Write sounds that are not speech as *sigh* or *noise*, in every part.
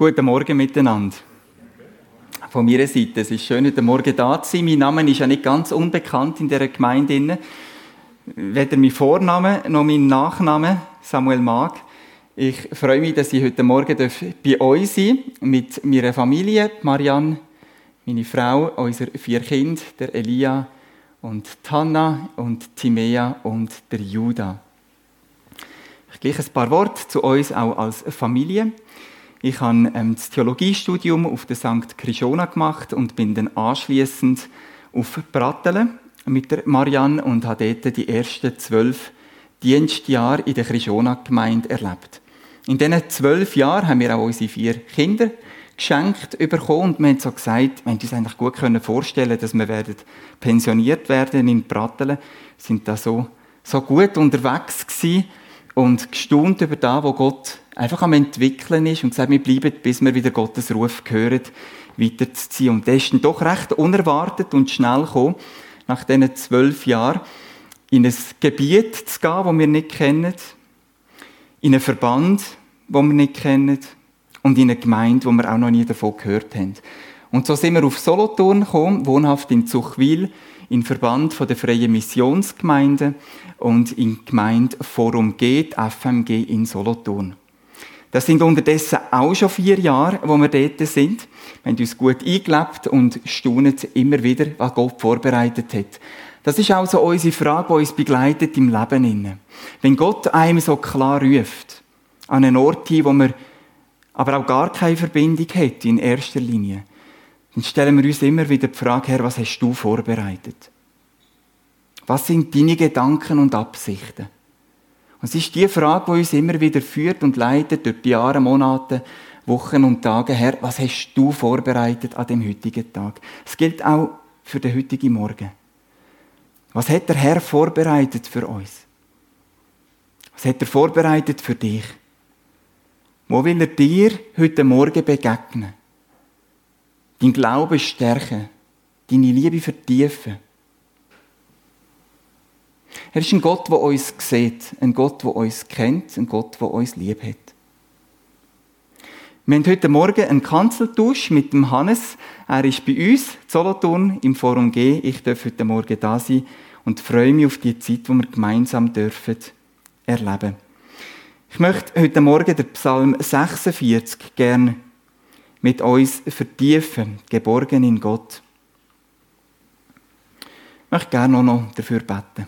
Guten Morgen miteinander. Von meiner Seite. Es ist schön, heute Morgen da zu sein. Mein Name ist ja nicht ganz unbekannt in dieser Gemeinde. Weder mein Vorname noch mein Nachname, Samuel Mag. Ich freue mich, dass ich heute Morgen bei euch sein darf, mit meiner Familie, Marianne, meine Frau, unsere vier Kinder, der Elia und Tanna und Timea und der Judah. Ich gleich ein paar Worte zu uns auch als Familie. Ich habe ähm, das Theologiestudium auf der St. Krishona gemacht und bin dann anschließend auf Brattelen mit der Marianne und habe dort die ersten zwölf Dienstjahre in der Krishona-Gemeinde erlebt. In diesen zwölf Jahren haben wir auch unsere vier Kinder geschenkt bekommen und wir haben so gesagt, wir haben uns eigentlich gut vorstellen dass wir werden pensioniert werden in Brattelen. Wir sind da so, so gut unterwegs gewesen und gestaunt über das, was Gott einfach am entwickeln ist und gesagt, wir bleiben, bis wir wieder Gottes Ruf hören, weiterzuziehen. Und das ist dann doch recht unerwartet und schnell gekommen, nach diesen zwölf Jahren, in ein Gebiet zu gehen, das wir nicht kennen, in einen Verband, den wir nicht kennen, und in eine Gemeinde, wo wir auch noch nie davon gehört haben. Und so sind wir auf Solothurn gekommen, wohnhaft in Zuchwil, in Verband von der Freien Missionsgemeinde und in Gemeinde Forum G, FMG in Solothurn. Das sind unterdessen auch schon vier Jahre, wo wir dort sind. Wir haben uns gut eingelebt und staunen immer wieder, was Gott vorbereitet hat. Das ist auch so unsere Frage, die uns begleitet im Leben. Wenn Gott einem so klar ruft, an einen Ort hin, wo man aber auch gar keine Verbindung hat in erster Linie, dann stellen wir uns immer wieder die Frage her, was hast du vorbereitet? Was sind deine Gedanken und Absichten? Und es ist die Frage, die uns immer wieder führt und leitet durch die Jahre, Monate, Wochen und Tage her. Was hast du vorbereitet an dem heutigen Tag? Es gilt auch für den heutigen Morgen. Was hat der Herr vorbereitet für uns? Was hat er vorbereitet für dich? Wo will er dir heute Morgen begegnen? Dein Glaube stärken, deine Liebe vertiefen er ist ein Gott, der uns sieht, ein Gott, der uns kennt, ein Gott, der uns lieb hat. Wir haben heute Morgen einen Kanzeltausch mit dem Hannes. Er ist bei uns, Solothurn, im Forum G. Ich darf heute Morgen da sein und freue mich auf die Zeit, die wir gemeinsam dürfen erleben. Ich möchte heute Morgen den Psalm 46 gern mit uns vertiefen, geborgen in Gott. Ich möchte gerne auch noch dafür beten.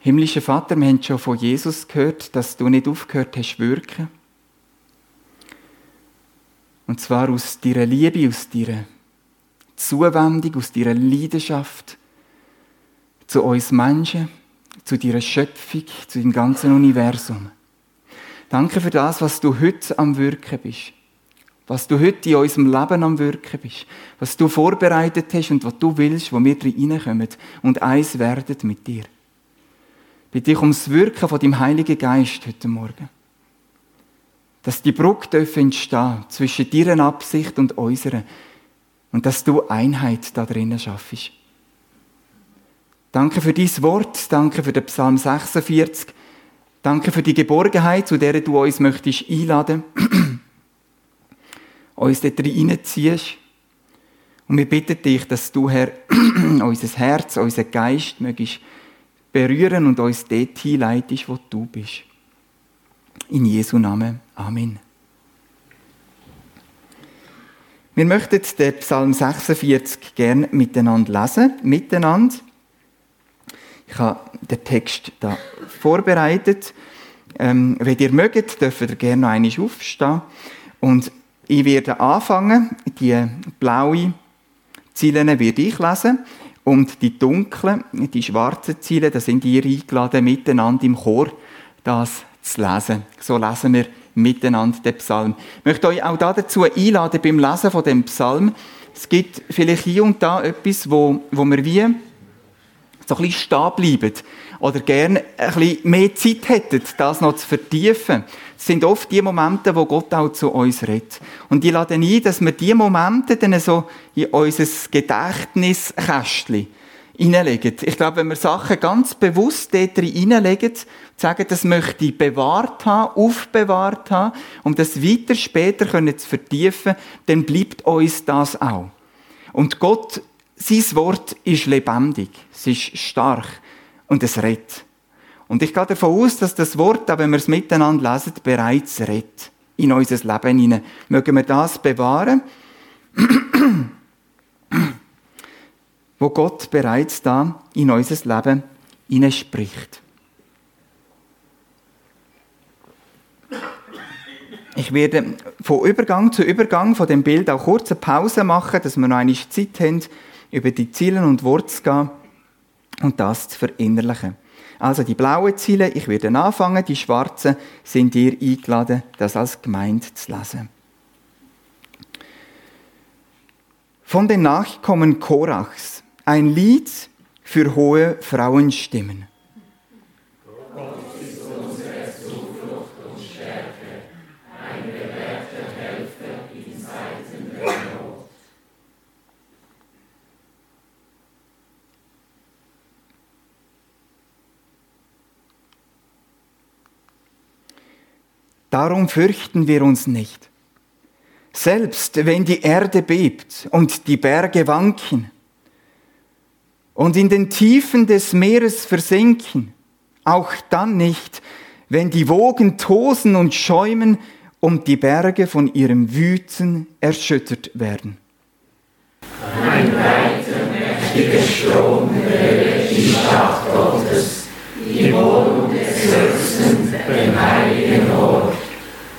Himmlischer Vater, wir haben schon von Jesus gehört, dass du nicht aufgehört hast zu wirken. Und zwar aus deiner Liebe, aus deiner Zuwendung, aus deiner Leidenschaft zu uns Menschen, zu deiner Schöpfung, zu dem ganzen Universum. Danke für das, was du heute am Wirken bist. Was du heute in unserem Leben am Wirken bist. Was du vorbereitet hast und was du willst, wo wir reinkommen und eins werden mit dir bitte ich ums Wirken von dem Heiligen Geist heute Morgen. Dass die Brücke entstehen zwischen deiner Absicht und unserer. Und dass du Einheit da drinnen schaffst. Danke für dein Wort, danke für den Psalm 46, danke für die Geborgenheit, zu der du uns möchtest einladen, *clears throat* uns dort reinziehst. Und wir bitten dich, dass du, Herr, *clears throat* unser Herz, unser Geist mögest berühren und uns dort hinleitest, wo du bist. In Jesu Namen. Amen. Wir möchten den Psalm 46 gerne miteinander lesen. Miteinander. Ich habe den Text da vorbereitet. Ähm, wenn ihr mögt, dürft ihr gerne noch einmal aufstehen. Und ich werde anfangen. Die blaue Ziele werde ich lesen. Und die dunklen, die schwarzen Ziele, da sind ihr eingeladen, miteinander im Chor das zu lesen. So lesen wir miteinander den Psalm. Ich möchte euch auch dazu einladen, beim Lesen von dem Psalm. Es gibt vielleicht hier und da etwas, wo, wo wir wie so ein bisschen stehen bleiben oder gerne ein bisschen mehr Zeit hätten, das noch zu vertiefen. Das sind oft die Momente, wo Gott auch zu uns redet. Und ich lade ein, dass wir diese Momente dann so in unser Gedächtniskästchen hineinlegen. Ich glaube, wenn wir Sachen ganz bewusst dort hineinlegen, sagen, das möchte ich bewahrt haben, aufbewahrt haben, um das weiter später zu vertiefen, dann bleibt uns das auch. Und Gott, sein Wort ist lebendig, es ist stark und es redet. Und ich gehe davon aus, dass das Wort, wenn wir es miteinander lesen, bereits redet in unser Leben hinein. Mögen wir das bewahren? *clears throat* wo Gott bereits da in unser Leben hineinspricht. Ich werde von Übergang zu Übergang von dem Bild auch kurze Pause machen, dass wir noch eine Zeit haben, über die Ziele und Worte zu gehen und das zu verinnerlichen. Also die blauen Ziele, ich werde anfangen, die schwarzen sind ihr eingeladen, das als Gemeinde zu lesen. Von den Nachkommen Korachs ein Lied für hohe Frauenstimmen. Darum fürchten wir uns nicht. Selbst wenn die Erde bebt und die Berge wanken und in den Tiefen des Meeres versinken, auch dann nicht, wenn die Wogen tosen und schäumen und die Berge von ihrem Wüten erschüttert werden. Ein weiter mächtiger Strom wäre die Stadt Gottes, die Wohnung des Höchsten, dem heiligen Ort.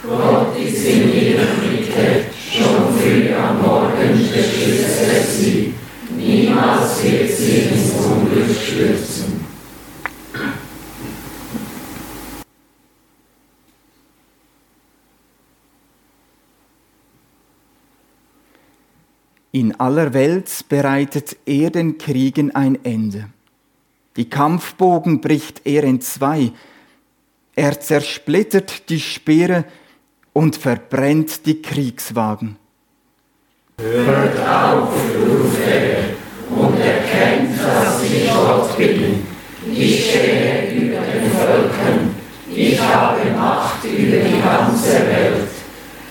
Gott ist in ihrer Mitte, schon früh am Morgen beschützt er sie. Niemals wird sie ins Unglück stürzen. In aller Welt bereitet er den Kriegen ein Ende. Die Kampfbogen bricht er in zwei. Er zersplittert die Speere und verbrennt die Kriegswagen. Hört auf, ruft er, und erkennt, dass ich Gott bin. Ich stehe über den Völkern, ich habe Macht über die ganze Welt.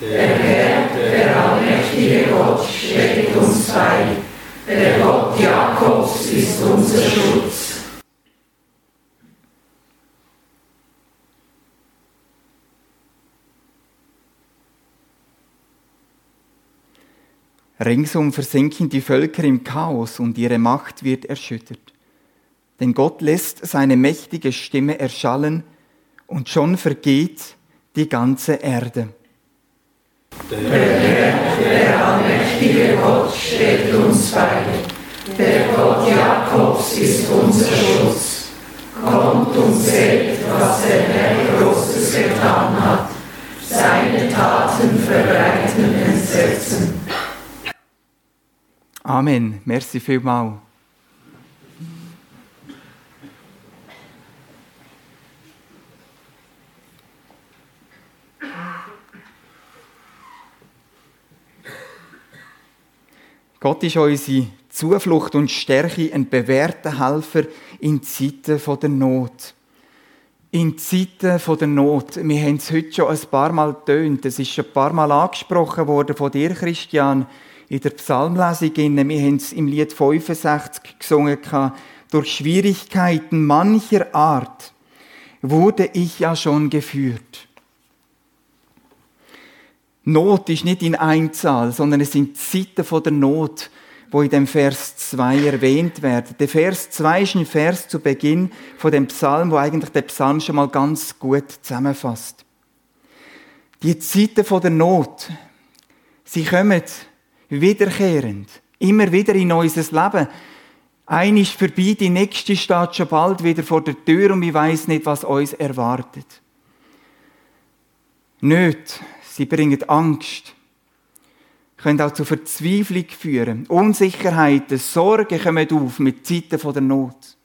Der Herr, der allmächtige Gott, steht uns bei. Der Gott Jakobs ist unser Schutz. Ringsum versinken die Völker im Chaos und ihre Macht wird erschüttert. Denn Gott lässt seine mächtige Stimme erschallen und schon vergeht die ganze Erde. Der Herr, der allmächtige Gott, steht uns bei. Der Gott Jakobs ist unser Schutz. Kommt und seht, was der Herr Großes getan hat. Seine Taten verbreiten Entsetzen. Amen. Merci vielmal. Gott ist unsere Zuflucht und Stärke, ein bewährter Helfer in Zeiten der Not. In Zeiten der Not. Wir haben es heute schon ein paar Mal getönt. Es ist schon ein paar Mal angesprochen worden von dir, Christian in der Psalmlesung. Wir haben es im Lied 65 gesungen. Durch Schwierigkeiten mancher Art wurde ich ja schon geführt. Not ist nicht in Einzahl, sondern es sind Zeiten von der Not, wo in dem Vers 2 erwähnt werden. Der Vers 2 ist ein Vers zu Beginn von dem Psalm, wo eigentlich der Psalm schon mal ganz gut zusammenfasst. Die Zeiten von der Not, sie kommen wiederkehrend, immer wieder in unser Leben. Ein ist vorbei, die nächste steht schon bald wieder vor der Tür und ich weiß nicht, was uns erwartet. Nicht, sie bringen Angst, können auch zu Verzweiflung führen. Unsicherheiten, Sorgen kommen auf mit Zeiten der Not.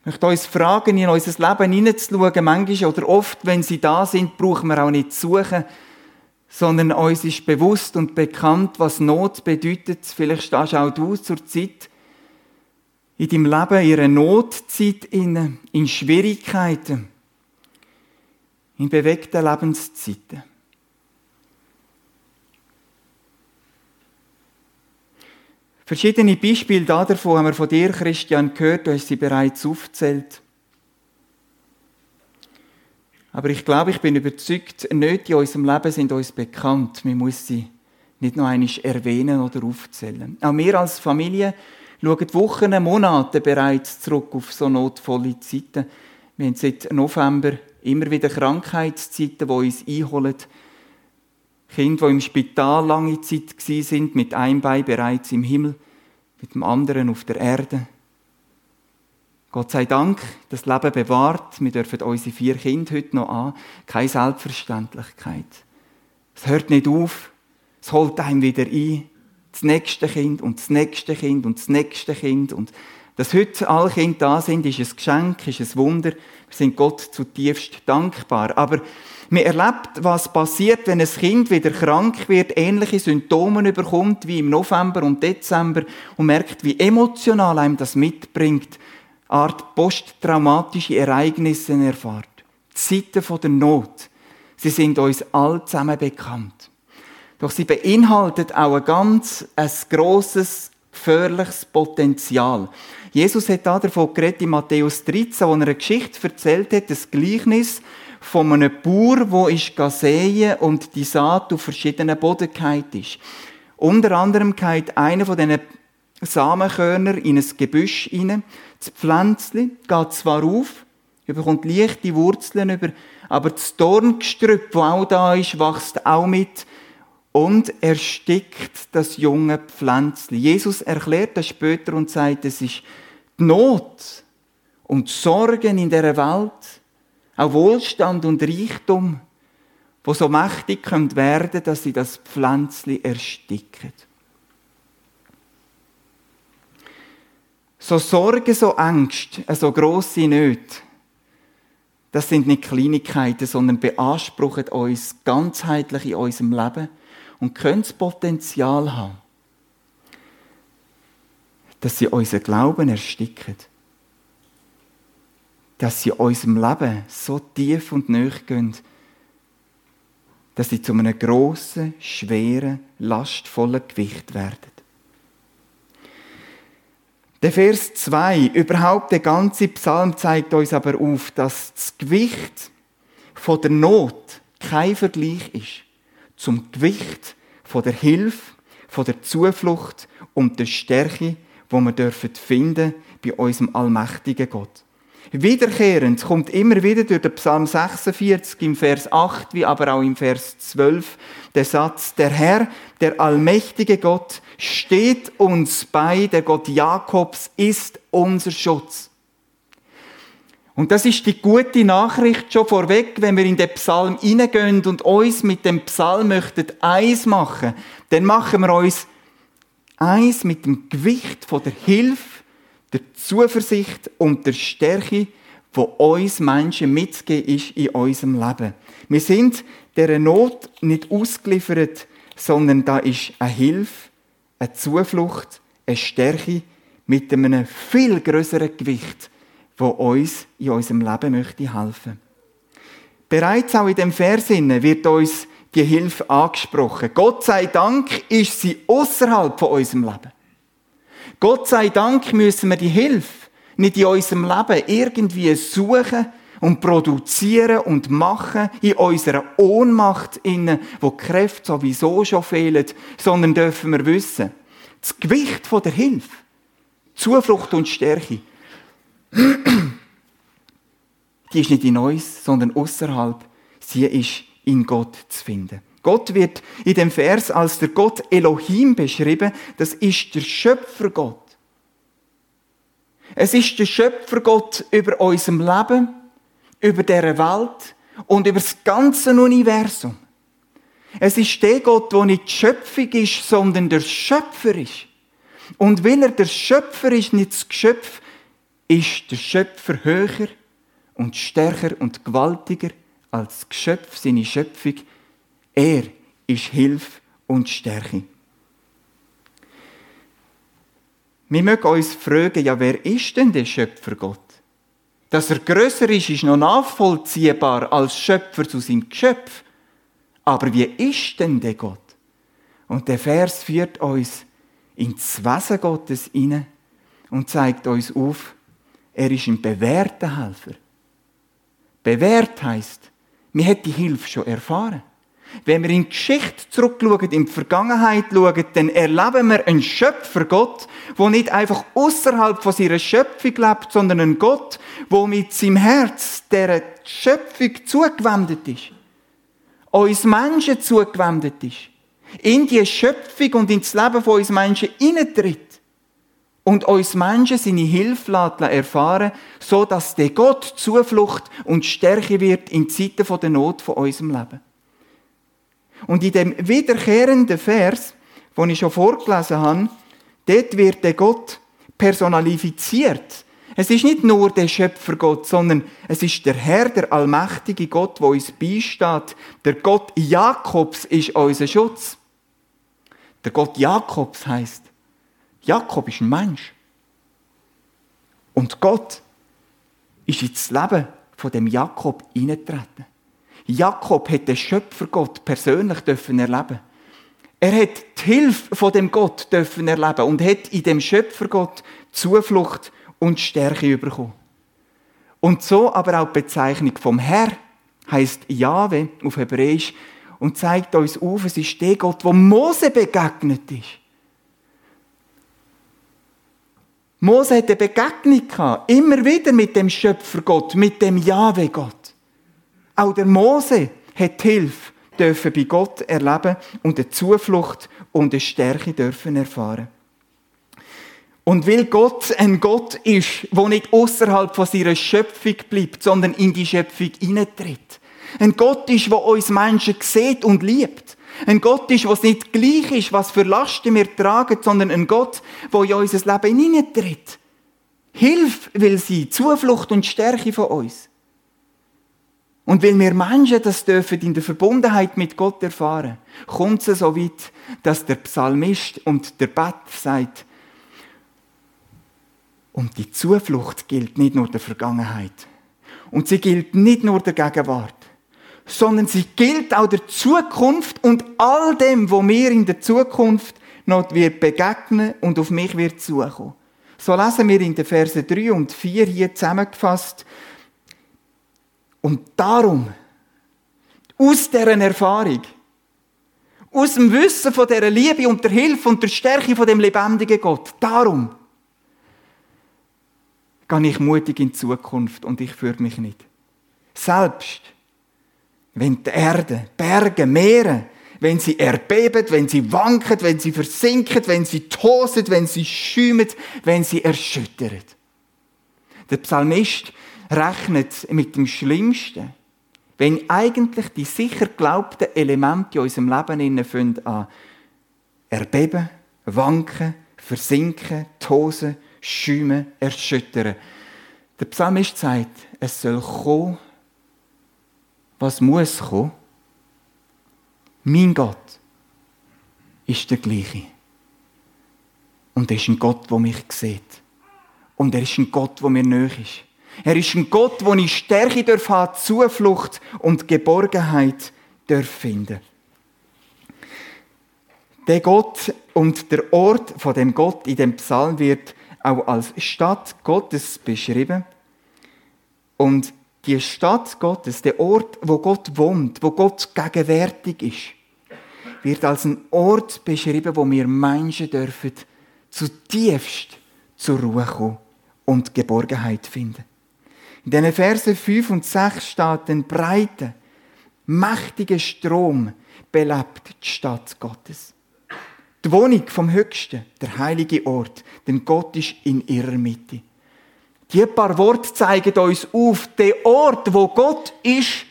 Ich möchte uns fragen, in unser Leben hineinzuschauen, manchmal oder oft, wenn sie da sind, brauchen wir auch nicht zu suchen, sondern uns ist bewusst und bekannt, was Not bedeutet. Vielleicht stehst auch du zur Zeit in deinem Leben ihre Notzeit in, in Schwierigkeiten, in bewegten Lebenszeiten. Verschiedene Beispiele davon haben wir von dir, Christian, gehört, du hast sie bereits aufgezählt. Aber ich glaube, ich bin überzeugt, Nöte in unserem Leben sind uns bekannt. Man muss sie nicht noch einmal erwähnen oder aufzählen. Auch wir als Familie schauen Wochen, Monate bereits zurück auf so notvolle Zeiten. Wir haben seit November immer wieder Krankheitszeiten, die uns einholen. Kinder, die im Spital lange Zeit sind, mit einem Bein bereits im Himmel, mit dem anderen auf der Erde. Gott sei Dank, das Leben bewahrt. Wir dürfen unsere vier Kinder heute noch an. Keine Selbstverständlichkeit. Es hört nicht auf. Es holt einem wieder ein das nächste Kind und das nächste Kind und das nächste Kind. Und dass heute alle Kinder da sind, ist ein Geschenk, ist ein Wunder. Wir sind Gott zutiefst dankbar. Aber man erlebt, was passiert, wenn ein Kind wieder krank wird, ähnliche Symptome überkommt wie im November und Dezember und merkt, wie emotional einem das mitbringt, Art posttraumatische Ereignisse erfahrt. Zeiten der Not, sie sind uns all zusammen bekannt. Doch sie beinhaltet auch ein ganz ein grosses, gefährliches Potenzial. Jesus hat da davon geredet in Matthäus 13, wo er eine Geschichte erzählt hat, das Gleichnis von einem Bauer, der ist säen und die Saat auf verschiedenen Boden ist. Unter anderem geht einer von diesen Samenkörner in ein Gebüsch hinein. Das Pflänzchen geht zwar auf, bekommt leichte Wurzeln über, aber das Dorngestrüpp, das auch da ist, wächst auch mit und erstickt das junge Pflänzchen. Jesus erklärt das später und sagt, es ist die Not und Sorgen in der Welt, auch Wohlstand und Reichtum, wo so mächtig können werden, dass sie das Pflänzchen ersticken. So Sorgen, so Ängste, so grosse Nöte, das sind nicht Kleinigkeiten, sondern beanspruchen uns ganzheitlich in unserem Leben und können das Potenzial haben, dass sie unseren Glauben ersticken. Dass sie unserem Leben so tief und nöch gehen, dass sie zu einem grossen, schweren, lastvollen Gewicht werden. Der Vers 2, überhaupt der ganze Psalm zeigt uns aber auf, dass das Gewicht von der Not kein Vergleich ist zum Gewicht von der Hilfe, von der Zuflucht und der Stärke, wo wir dürfen finden bei unserem allmächtigen Gott. Wiederkehrend kommt immer wieder durch den Psalm 46 im Vers 8 wie aber auch im Vers 12 der Satz, der Herr, der allmächtige Gott, steht uns bei, der Gott Jakobs ist unser Schutz. Und das ist die gute Nachricht schon vorweg, wenn wir in den Psalm hineingehen und uns mit dem Psalm möchten eins machen, dann machen wir uns eins mit dem Gewicht von der Hilfe, der Zuversicht und der Stärke, wo uns Menschen mitgegeben ist in unserem Leben. Wir sind der Not nicht ausgeliefert, sondern da ist eine Hilfe, eine Zuflucht, eine Stärke mit einem viel größeren Gewicht wo uns in unserem Leben möchte helfen. Bereits auch in dem Vers wird uns die Hilfe angesprochen. Gott sei Dank ist sie außerhalb von unserem Leben. Gott sei Dank müssen wir die Hilfe nicht in unserem Leben irgendwie suchen und produzieren und machen in unserer Ohnmacht innen, wo die Kräfte sowieso schon fehlen, sondern dürfen wir wissen, das Gewicht der Hilfe, Zuflucht und Stärke die ist nicht in uns, sondern außerhalb. Sie ist in Gott zu finden. Gott wird in dem Vers als der Gott Elohim beschrieben. Das ist der Schöpfergott. Es ist der Schöpfergott über unserem Leben, über der Welt und über das ganze Universum. Es ist der Gott, der nicht die Schöpfung ist, sondern der Schöpfer ist. Und weil er der Schöpfer ist, nicht das Geschöpf, ist der Schöpfer höher und stärker und gewaltiger als das Geschöpf, seine Schöpfung. Er ist Hilfe und Stärke. Wir mögen uns fragen, ja, wer ist denn der Schöpfer Gott? Dass er grösser ist, ist noch nachvollziehbar als Schöpfer zu seinem Geschöpf. Aber wie ist denn der Gott? Und der Vers führt uns ins Wesen Gottes hinein und zeigt uns auf, er ist ein bewährter Helfer. Bewährt heißt, wir hat die Hilfe schon erfahren. Wenn wir in die Geschichte zurückschauen, in die Vergangenheit schauen, dann erleben wir einen Schöpfer Gott, der nicht einfach außerhalb von seiner Schöpfung lebt, sondern einen Gott, der mit seinem Herz der Schöpfung zugewendet ist. Uns Menschen zugewendet ist. In die Schöpfung und ins Leben von uns Menschen hineintritt und uns Menschen seine Hilfe erfahren so dass der Gott Zuflucht und Stärke wird in Zeiten der Not von unserem Leben. Und in dem wiederkehrenden Vers, den ich schon vorgelesen habe, dort wird der Gott personalifiziert. Es ist nicht nur der Schöpfergott, sondern es ist der Herr, der allmächtige Gott, der uns beisteht. Der Gott Jakobs ist unser Schutz. Der Gott Jakobs heißt, Jakob ist ein Mensch. Und Gott ist ins Leben von dem Jakob hineingetreten. Jakob hat den Schöpfergott persönlich dürfen erleben. Er hat die Hilfe von dem Gott dürfen erleben und hat in dem Schöpfergott Zuflucht und Stärke bekommen. Und so aber auch die Bezeichnung vom Herr heißt Jahwe auf Hebräisch und zeigt uns auf, es ist der Gott, wo Mose begegnet ist. Mose hatte eine Begegnung gehabt, immer wieder mit dem Schöpfergott, mit dem Jahwe-Gott. Auch der Mose hat Hilfe dürfen bei Gott erleben und eine Zuflucht und eine Stärke dürfen erfahren. Und weil Gott ein Gott ist, der nicht außerhalb von seiner Schöpfung bleibt, sondern in die Schöpfung hineintritt. Ein Gott ist, der uns Menschen sieht und liebt. Ein Gott ist, was nicht gleich ist, was für Lasten wir tragen, sondern ein Gott, der in unser Leben hineintritt. Hilfe will sie, Zuflucht und Stärke von uns. Und weil wir Menschen das dürfen in der Verbundenheit mit Gott erfahren, kommt es so weit, dass der Psalmist und der Better sagt, und die Zuflucht gilt nicht nur der Vergangenheit. Und sie gilt nicht nur der Gegenwart sondern sie gilt auch der Zukunft und all dem, wo mir in der Zukunft noch wird begegnen und auf mich wird zukommen. So lesen wir in den Versen 3 und 4 hier zusammengefasst. Und darum, aus deren Erfahrung, aus dem Wissen von der Liebe und der Hilfe und der Stärke von dem lebendigen Gott, darum gehe ich mutig in die Zukunft und ich führe mich nicht. Selbst wenn die Erde, Berge, Meere, wenn sie erbeben, wenn sie wanken, wenn sie versinken, wenn sie tosen, wenn sie schäumen, wenn sie erschüttern. Der Psalmist rechnet mit dem Schlimmsten, wenn eigentlich die sicher glaubten Elemente in unserem Leben innen an erbeben, wanken, versinken, tosen, schäumen, erschüttern. Der Psalmist sagt, es soll kommen, was muss kommen? Mein Gott ist der gleiche. Und er ist ein Gott, der mich sieht. Und er ist ein Gott, der mir nahe ist. Er ist ein Gott, wo ich Stärke darf haben, Zuflucht und Geborgenheit darf finden. Der Gott und der Ort von dem Gott in dem Psalm wird auch als Stadt Gottes beschrieben. Und die Stadt Gottes, der Ort, wo Gott wohnt, wo Gott gegenwärtig ist, wird als ein Ort beschrieben, wo wir Menschen dürfen zutiefst zur Ruhe kommen und Geborgenheit finden. In den Versen 5 und 6 steht ein breiter, mächtiger Strom belebt die Stadt Gottes. Die Wohnung vom Höchsten, der heilige Ort, denn Gott ist in ihrer Mitte. Die paar Worte zeigen uns auf, der Ort, wo Gott ist,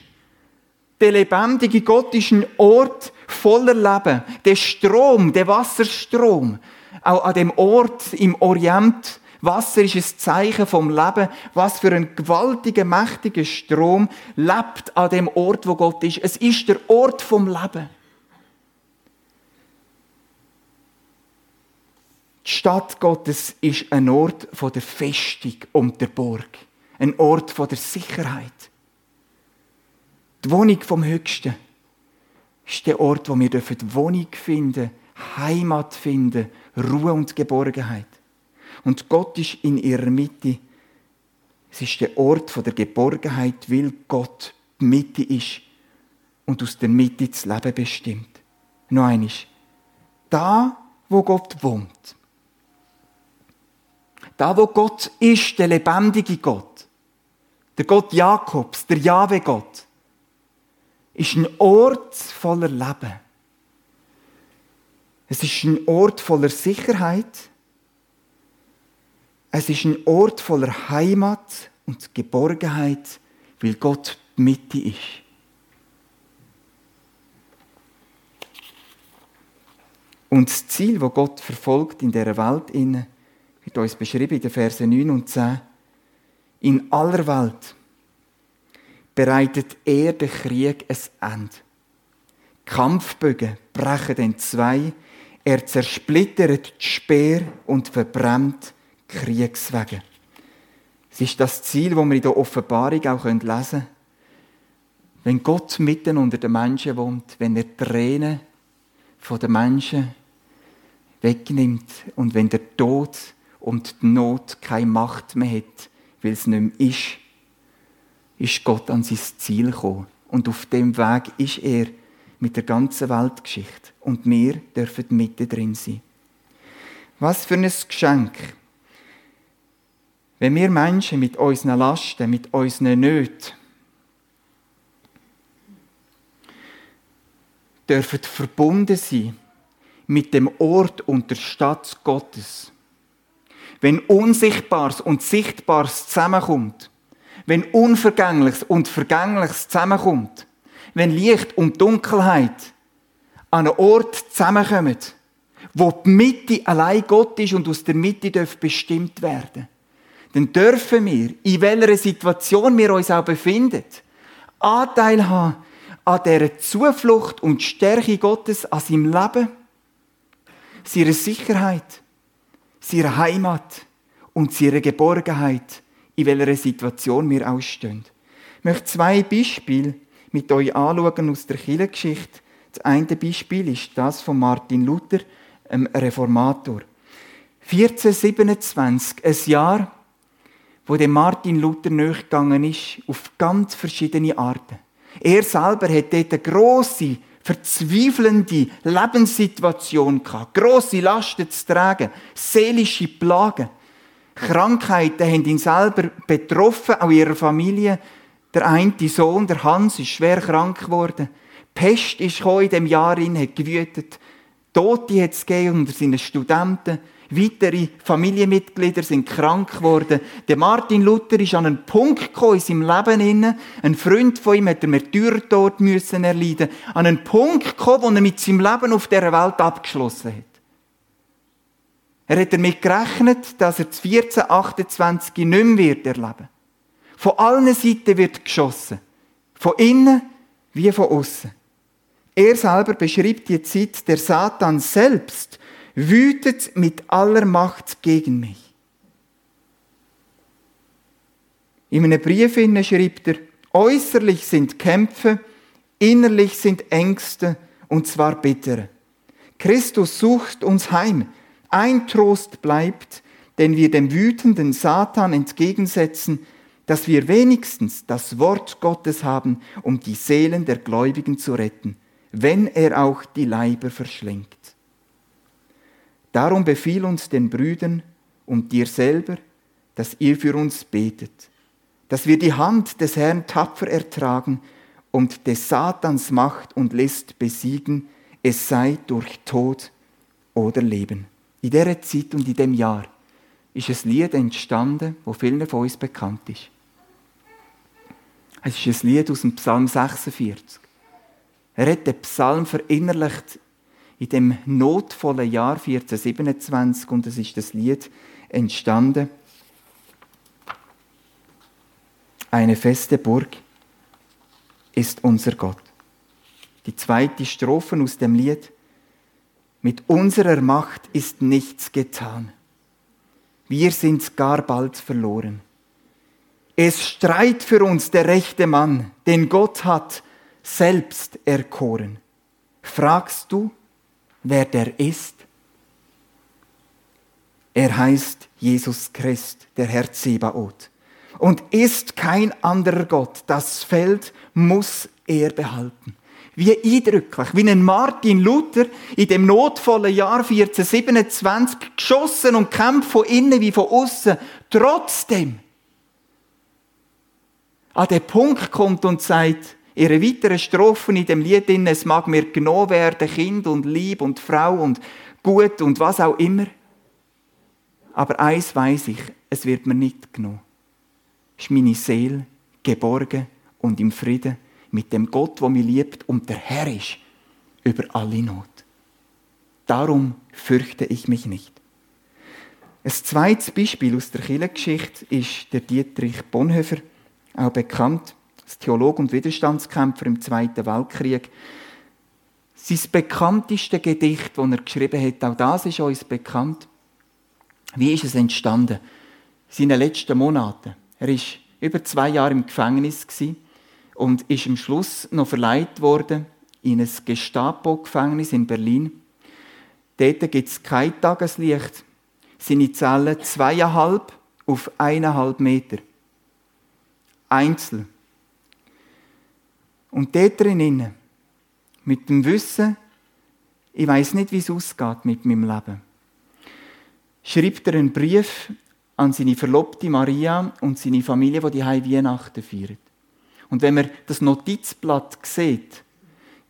der lebendige Gott ist ein Ort voller Leben. Der Strom, der Wasserstrom, auch an dem Ort im Orient, Wasser ist ein Zeichen vom Leben. Was für ein gewaltiger, mächtiger Strom lebt an dem Ort, wo Gott ist. Es ist der Ort vom Leben. Die Stadt Gottes ist ein Ort von der Festung und der Burg. Ein Ort von der Sicherheit. Die Wohnung vom Höchsten ist der Ort, wo wir Wohnung finden, Heimat finden, Ruhe und Geborgenheit. Und Gott ist in ihrer Mitte. Es ist der Ort der Geborgenheit, weil Gott die Mitte ist und aus der Mitte das Leben bestimmt. Noch eines. Da, wo Gott wohnt. Da, wo Gott ist, der lebendige Gott. Der Gott Jakobs, der Jahwe-Gott. Ist ein Ort voller Leben. Es ist ein Ort voller Sicherheit. Es ist ein Ort voller Heimat und Geborgenheit, weil Gott Mitte ist. Und das Ziel, das Gott verfolgt in dieser Welt, wird uns beschrieben in den Versen 9 und 10. In aller Welt bereitet er den Krieg ein Ende. Kampfbögen brechen in zwei, er zersplittert die Speer und verbrennt Kriegswege. Es ist das Ziel, das wir in der Offenbarung auch lesen können. Wenn Gott mitten unter den Menschen wohnt, wenn er Tränen von den Menschen wegnimmt und wenn der Tod und die Not keine Macht mehr hat, weil es nicht mehr ist, ist Gott an sein Ziel gekommen. Und auf dem Weg ist er mit der ganzen Weltgeschichte. Und wir dürfen mitten drin sein. Was für ein Geschenk. Wenn wir Menschen mit unseren Lasten, mit unseren Nöten, dürfen verbunden sein mit dem Ort und der Stadt Gottes. Wenn Unsichtbares und Sichtbares zusammenkommt, wenn Unvergängliches und Vergängliches zusammenkommt, wenn Licht und Dunkelheit an einem Ort zusammenkommen, wo die Mitte allein Gott ist und aus der Mitte bestimmt werden dann dürfen wir, in welcher Situation wir uns auch befinden, Anteil haben an dieser Zuflucht und Stärke Gottes an seinem Leben, seiner Sicherheit, seiner Heimat und seiner Geborgenheit, in welcher Situation wir ausstehen. Ich möchte zwei Beispiele mit euch anschauen aus der Kirchengeschichte. Das eine Beispiel ist das von Martin Luther, einem Reformator. 1427, ein Jahr, wo dem Martin Luther nachgegangen ist, auf ganz verschiedene Arten. Er selber hat dort eine grosse, verzweifelnde Lebenssituation gehabt, grosse Lasten zu tragen, seelische Plagen. Krankheiten haben ihn selber betroffen, auch ihrer Familie. Der eine Sohn, der Hans, ist schwer krank geworden. Pest ist in dem Jahr in, hat gewütet. Tote hat es gegeben unter seinen Studenten. Weitere Familienmitglieder sind krank geworden. Der Martin Luther ist an einen Punkt gekommen in seinem Leben inne. Ein Freund von ihm hat einen Märtyrertod müssen erleiden. An einen Punkt gekommen, wo er mit seinem Leben auf dieser Welt abgeschlossen hat. Er hat damit gerechnet, dass er das 1428 nicht mehr wird erleben von allen Seiten wird geschossen. Von innen wie von außen. Er selber beschreibt die Zeit, der Satan selbst wütet mit aller Macht gegen mich. In einem Brief schreibt er, äußerlich sind Kämpfe, innerlich sind Ängste, und zwar bittere. Christus sucht uns heim. Ein Trost bleibt, den wir dem wütenden Satan entgegensetzen, dass wir wenigstens das Wort Gottes haben, um die Seelen der Gläubigen zu retten, wenn er auch die Leiber verschlingt. Darum befiehl uns den Brüdern und dir selber, dass ihr für uns betet, dass wir die Hand des Herrn tapfer ertragen und des Satans Macht und List besiegen, es sei durch Tod oder Leben. In dieser Zeit und in dem Jahr ist ein Lied entstanden, wo vielen von uns bekannt ist. Es ist ein Lied aus dem Psalm 46. Er hat den Psalm verinnerlicht in dem notvollen Jahr 1427 und es ist das Lied entstanden. Eine feste Burg ist unser Gott. Die zweite Strophe aus dem Lied. Mit unserer Macht ist nichts getan. Wir sind gar bald verloren. Es streit für uns der rechte Mann, den Gott hat selbst erkoren. Fragst du, wer der ist? Er heißt Jesus Christ, der Herr Zebaoth. Und ist kein anderer Gott. Das Feld muss er behalten. Wie eindrücklich, wie ein Martin Luther in dem notvollen Jahr 1427 geschossen und kämpft von innen wie von außen, trotzdem an den Punkt kommt und sagt, ihre weiteren Strophen in dem Lied, es mag mir genommen werden, Kind und Lieb und Frau und Gut und was auch immer. Aber eins weiß ich, es wird mir nicht genommen. Ist meine Seele geborgen und im Frieden mit dem Gott, der mich liebt und der Herr ist über alle Not. Darum fürchte ich mich nicht. Ein zweites Beispiel aus der Kirchengeschichte ist der Dietrich Bonhoeffer, auch bekannt als Theologe und Widerstandskämpfer im Zweiten Weltkrieg. Sein bekannteste Gedicht, das er geschrieben hat, auch das ist uns bekannt. Wie ist es entstanden? In seinen letzten Monaten. Er war über zwei Jahre im Gefängnis und ist am Schluss noch verleiht worden in ein Gestapo-Gefängnis in Berlin. Dort gibt es kein Tageslicht. Seine Zellen zweieinhalb auf eineinhalb Meter. Einzel. Und dort drinnen, mit dem Wissen, ich weiß nicht, wie es ausgeht mit meinem Leben, schreibt er einen Brief an seine Verlobte Maria und seine Familie, die die Weihnachten feiern. Und wenn man das Notizblatt sieht,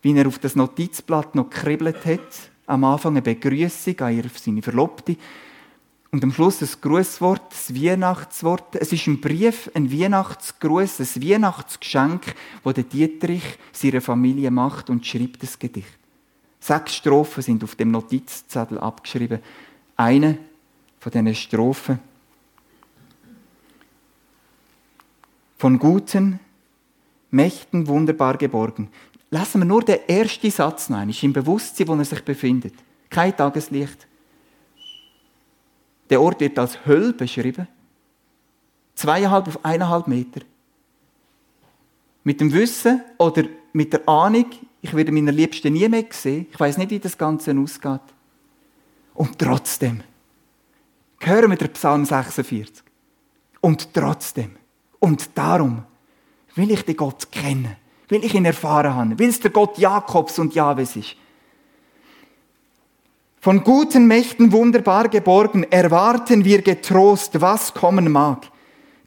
wie er auf das Notizblatt noch gekribbelt hat, am Anfang eine Begrüßung an seine Verlobte und am Schluss ein Grußwort, ein Weihnachtswort. Es ist ein Brief, ein Weihnachtsgruß, ein Weihnachtsgeschenk, das der Dietrich seiner Familie macht und schreibt das Gedicht. Sechs Strophen sind auf dem Notizzettel abgeschrieben. Eine von diesen Strophen. Von guten Mächten wunderbar geborgen. Lassen wir nur den ersten Satz noch ist im Bewusstsein, wo er sich befindet. Kein Tageslicht. Der Ort wird als Hölle beschrieben. Zweieinhalb auf eineinhalb Meter. Mit dem Wissen oder mit der Ahnung, ich werde meiner Liebsten nie mehr sehen. Ich weiß nicht, wie das Ganze ausgeht. Und trotzdem hören wir den Psalm 46. Und trotzdem. Und darum will ich den Gott kennen, will ich ihn erfahren haben, will es der Gott Jakobs und Jahwes ist. Von guten Mächten wunderbar geborgen, erwarten wir getrost, was kommen mag.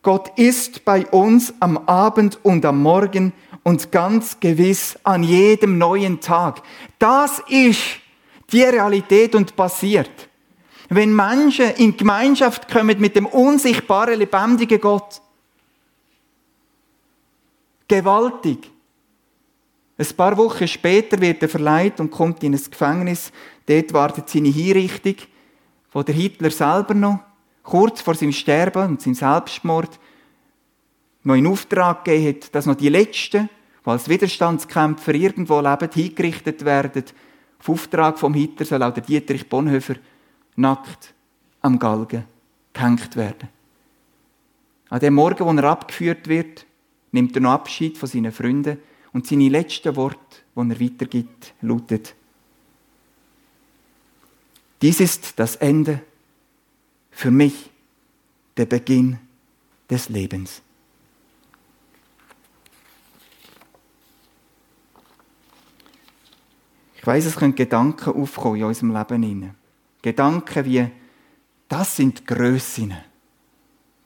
Gott ist bei uns am Abend und am Morgen und ganz gewiss an jedem neuen Tag. Das ist die Realität und passiert. Wenn Menschen in Gemeinschaft kommen mit dem unsichtbaren, lebendigen Gott, Gewaltig. Ein paar Wochen später wird er verleiht und kommt in ein Gefängnis. Dort wartet seine Hinrichtung, wo der Hitler selber noch kurz vor seinem Sterben und seinem Selbstmord noch in Auftrag gegeben hat, dass noch die Letzten, die als Widerstandskämpfer irgendwo leben, hingerichtet werden. Auf Auftrag vom Hitler soll auch der Dietrich Bonhoeffer nackt am Galgen gehängt werden. An dem Morgen, wo er abgeführt wird, nimmt er noch Abschied von seinen Freunden und seine letzten Worte, die er weitergibt, lautet, dies ist das Ende für mich, der Beginn des Lebens. Ich weiß, es können Gedanken aufkommen in unserem Leben. Gedanken wie, das sind Grössinnen.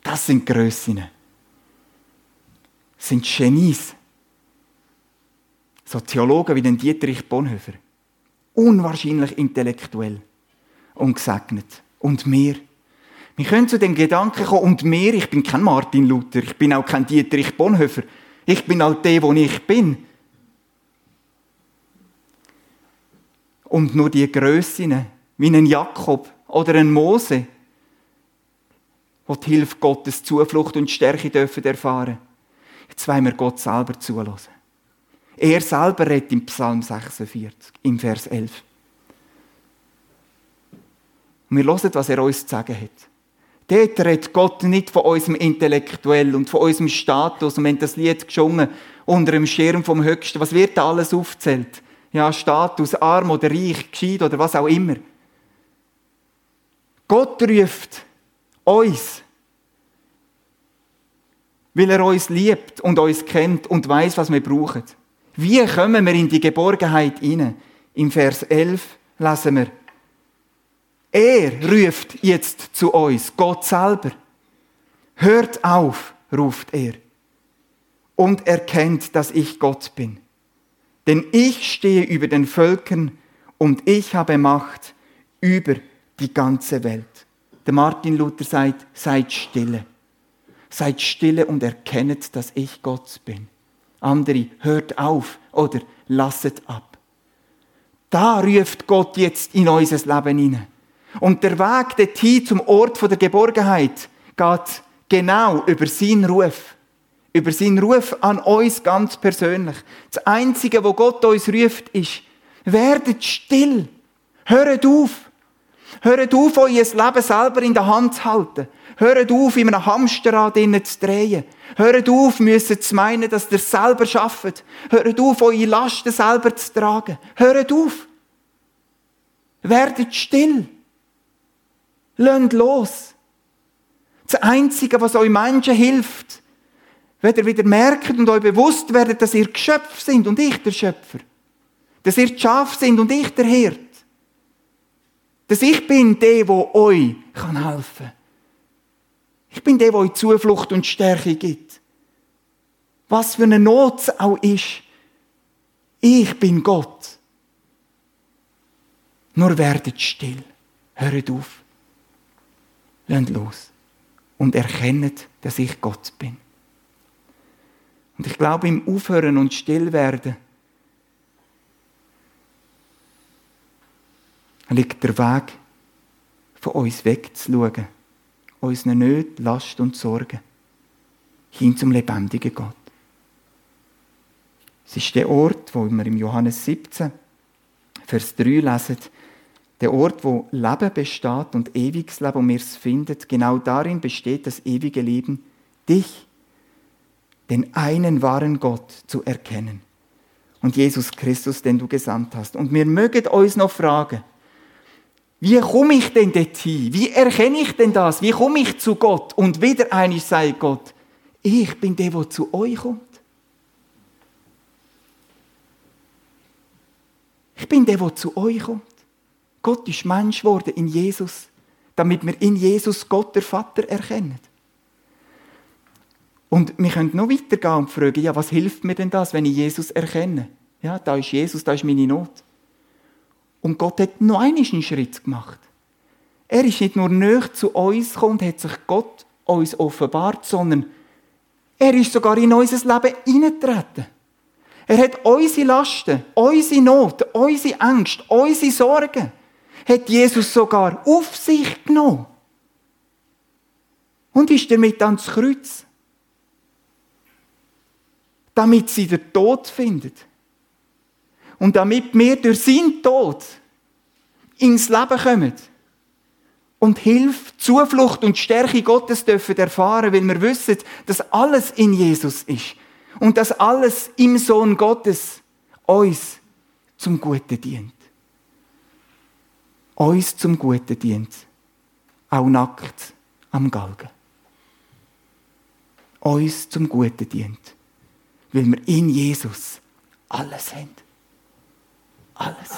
Das sind Grössinnen sind Genies. So Theologen wie den Dietrich Bonhoeffer. Unwahrscheinlich intellektuell und gesegnet. Und mir. Wir können zu dem Gedanken kommen, und mir, ich bin kein Martin Luther, ich bin auch kein Dietrich Bonhoeffer. Ich bin halt der, wo ich bin. Und nur die Grössinnen, wie ein Jakob oder ein Mose, die die Hilfe Gottes Zuflucht und Stärke dürfen erfahren. Jetzt wollen wir Gott selber zulassen. Er selber redet im Psalm 46, im Vers 11. Und wir hören, was er uns zu sagen hat. Dort redet Gott nicht von unserem Intellektuell und von unserem Status. Und wir haben das Lied gesungen, unter dem Schirm vom Höchsten. Was wird da alles aufzählt? Ja, Status, arm oder reich, gescheit oder was auch immer. Gott ruft uns, weil er uns liebt und uns kennt und weiß, was wir brauchen. Wie kommen wir in die Geborgenheit hinein? Im Vers 11 lesen wir, er ruft jetzt zu uns, Gott selber. Hört auf, ruft er, und erkennt, dass ich Gott bin. Denn ich stehe über den Völkern und ich habe Macht über die ganze Welt. Der Martin Luther sagt, seid stille. Seid stille und erkennet, dass ich Gott bin. Andere, hört auf oder lasset ab. Da ruft Gott jetzt in unser Leben hinein. Und der Weg dorthin zum Ort der Geborgenheit geht genau über seinen Ruf. Über seinen Ruf an uns ganz persönlich. Das Einzige, wo Gott uns ruft, ist, werdet still. Hört auf. Hört auf, euer Leben selber in der Hand zu halten. Hört auf, in einem Hamsterrad zu drehen. Hört auf, müssen zu meinen, dass ihr selber schafft. Hört auf, eure Lasten selber zu tragen. Hört auf. Werdet still. Lasst los. Das Einzige, was euch Menschen hilft, wenn ihr wieder merkt und euch bewusst werdet, dass ihr Geschöpf sind und ich der Schöpfer. Dass ihr die Schafe sind und ich der Hirt. Dass ich bin der, der euch helfen kann. Ich bin der, der euch Zuflucht und Stärke gibt. Was für eine Not es auch ist. Ich bin Gott. Nur werdet still. Hört auf. Lasst los. Und erkennt, dass ich Gott bin. Und ich glaube, im Aufhören und Stillwerden liegt der Weg, von uns wegzuschauen, unseren Nöten, Last und Sorgen, hin zum lebendigen Gott. Es ist der Ort, wo wir im Johannes 17, Vers 3 lesen, der Ort, wo Leben besteht und ewiges Leben und wir es finden, genau darin besteht das ewige Leben, dich, den einen wahren Gott zu erkennen und Jesus Christus, den du gesandt hast. Und wir mögen uns noch fragen, wie komme ich denn dorthin? Wie erkenne ich denn das? Wie komme ich zu Gott? Und wieder einig sei Gott, ich bin der, der zu euch kommt. Ich bin der, der zu euch kommt. Gott ist Mensch geworden in Jesus, damit wir in Jesus Gott, der Vater, erkennen. Und wir können noch weitergehen und fragen, ja, was hilft mir denn das, wenn ich Jesus erkenne? Ja, da ist Jesus, da ist meine Not. Und Gott hat noch einen Schritt gemacht. Er ist nicht nur näher zu uns gekommen und hat sich Gott uns offenbart, sondern er ist sogar in unser Leben hineingetreten. Er hat unsere Lasten, unsere Not, unsere Ängste, unsere Sorgen, hat Jesus sogar auf sich genommen. Und ist damit ans Kreuz. Damit sie den Tod findet. Und damit wir durch seinen Tod ins Leben kommen und Hilfe, Zuflucht und Stärke Gottes dürfen erfahren, weil wir wissen, dass alles in Jesus ist und dass alles im Sohn Gottes uns zum Guten dient. Uns zum Guten dient. Auch nackt am Galgen. Uns zum Guten dient. Weil wir in Jesus alles haben. Alles.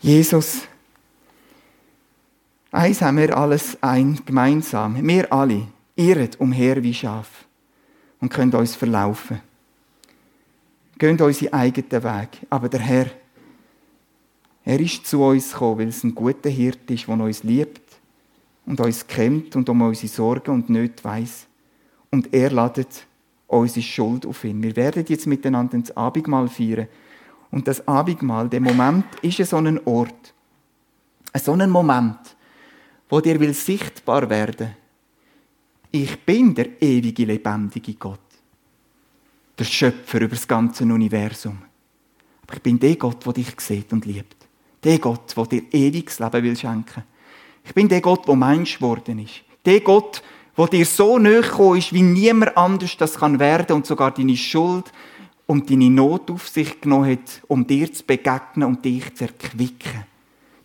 Jesus, eins haben wir alles ein, gemeinsam. Wir alle irren umher wie Schaf und können uns verlaufen. Gehen unseren eigenen Weg. Aber der Herr, er ist zu uns gekommen, weil es ein guter Hirt ist, der uns liebt und uns kennt und um unsere Sorgen und Nöte weiss. Und er ladet unsere Schuld auf ihn. Wir werden jetzt miteinander das Abendmahl feiern. Und das Abendmahl, der Moment, ist so ein Ort. So ein Moment, wo dir will sichtbar werden. Ich bin der ewige, lebendige Gott. Der Schöpfer über das ganze Universum. Aber ich bin der Gott, der dich sieht und liebt. Der Gott, der dir ewiges Leben will schenken. Ich bin der Gott, der Mensch geworden ist. Der Gott, der dir so gekommen ist, wie niemand anders das kann werden und sogar deine Schuld und deine Not auf sich genommen hat, um dir zu begegnen und dich zu erquicken,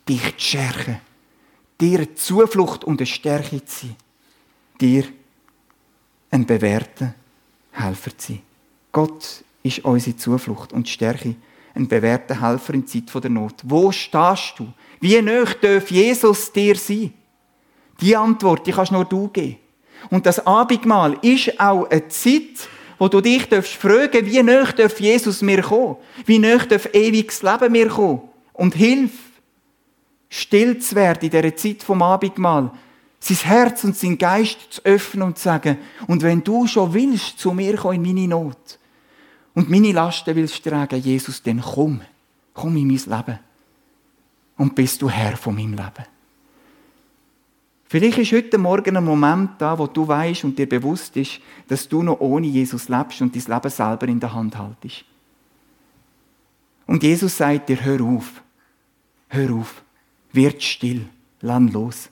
dich zu schärfen, dir eine Zuflucht und eine Stärke zu sein, dir ein bewährter Helfer zu sein. Gott ist unsere Zuflucht und Stärke, ein bewährter Helfer in Zeit der Not. Wo stehst du? Wie nöch darf Jesus dir sein? Die Antwort, die kannst nur du geben. Und das Abendmahl ist auch eine Zeit, wo du dich darfst fragen, wie nöch darf Jesus mir kommen? Wie nöch darf ewiges Leben mir kommen? Und hilf, still zu werden in dieser Zeit vom Abendmahl, sein Herz und sein Geist zu öffnen und zu sagen, und wenn du schon willst, zu mir kommen in meine Not und meine Lasten willst tragen, Jesus, dann komm, komm in mein Leben und bist du Herr von meinem Leben. Vielleicht ist heute Morgen ein Moment da, wo du weißt und dir bewusst ist, dass du noch ohne Jesus lebst und dein Leben selber in der Hand haltest. Und Jesus sagt dir, hör auf, hör auf, wird still, lass los.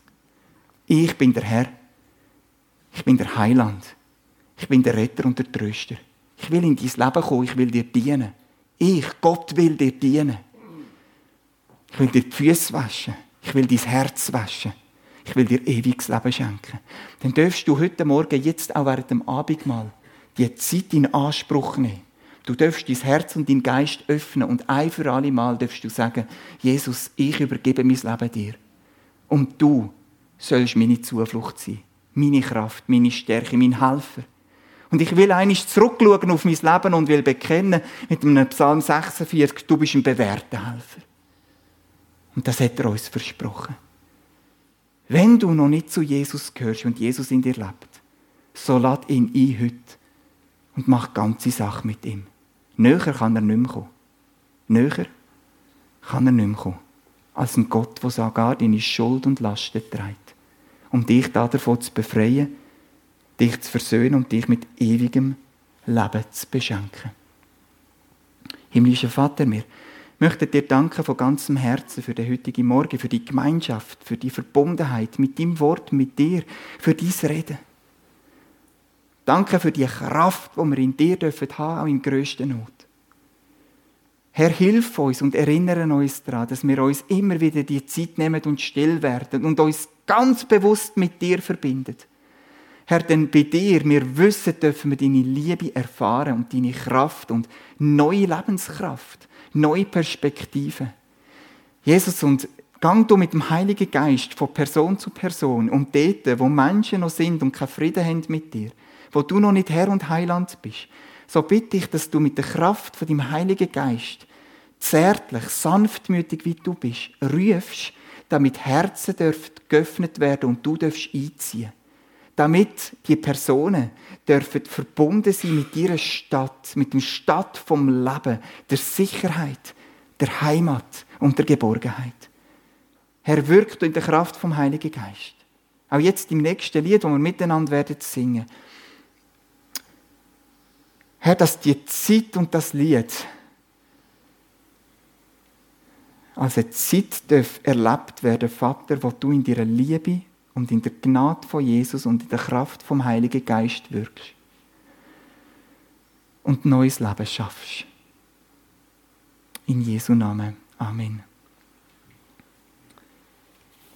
Ich bin der Herr. Ich bin der Heiland. Ich bin der Retter und der Tröster. Ich will in dein Leben kommen. Ich will dir dienen. Ich, Gott, will dir dienen. Ich will dir die Füße waschen. Ich will dein Herz waschen. Ich will dir ewiges Leben schenken. Dann darfst du heute Morgen, jetzt auch während dem Abendmahl, die Zeit in Anspruch nehmen. Du darfst dein Herz und deinen Geist öffnen und ein für alle Mal darfst du sagen, Jesus, ich übergebe mein Leben dir. Und du sollst meine Zuflucht sein. Meine Kraft, meine Stärke, mein Helfer. Und ich will eigentlich zurückschauen auf mein Leben und will bekennen mit einem Psalm 46, du bist ein bewährter Helfer. Und das hat er uns versprochen. Wenn du noch nicht zu Jesus gehörst und Jesus in dir lebt, so lad ihn ein heute und mach ganze Sache mit ihm. Näher kann er nicht mehr kommen. Näher kann er nicht mehr kommen. Als ein Gott, der sogar deine Schuld und Lasten trägt. Um dich davon zu befreien, dich zu versöhnen und dich mit ewigem Leben zu beschenken. Himmlischer Vater, wir möchten dir danken von ganzem Herzen für den heutigen Morgen, für die Gemeinschaft, für die Verbundenheit mit deinem Wort, mit dir, für dein Reden. Danke für die Kraft, die wir in dir dürfen haben, auch in grösster Not. Herr, hilf uns und erinnere uns daran, dass wir uns immer wieder die Zeit nehmen und still werden und uns ganz bewusst mit dir verbinden. Herr, denn bei dir, wir wissen, dürfen wir deine Liebe erfahren und deine Kraft und neue Lebenskraft, neue Perspektiven. Jesus, und gang du mit dem Heiligen Geist von Person zu Person und dort, wo Menschen noch sind und keinen Frieden haben mit dir, wo du noch nicht Herr und Heiland bist, so bitte ich, dass du mit der Kraft von dem Heiligen Geist zärtlich, sanftmütig wie du bist, rufst, damit Herzen dürfen geöffnet werden und du darfst einziehen. Damit die Personen dürfen verbunden sein mit ihrer Stadt, mit dem Stadt vom Leben, der Sicherheit, der Heimat und der Geborgenheit. Herr, wirkt in der Kraft vom Heiligen Geist. Auch jetzt im nächsten Lied, wo wir miteinander werden singen. Herr, dass die Zeit und das Lied als eine Zeit erlebt werden, Vater, wo du in deiner Liebe und in der Gnade von Jesus und in der Kraft vom Heiligen Geist wirkst und neues Leben schaffst. In Jesu Namen. Amen.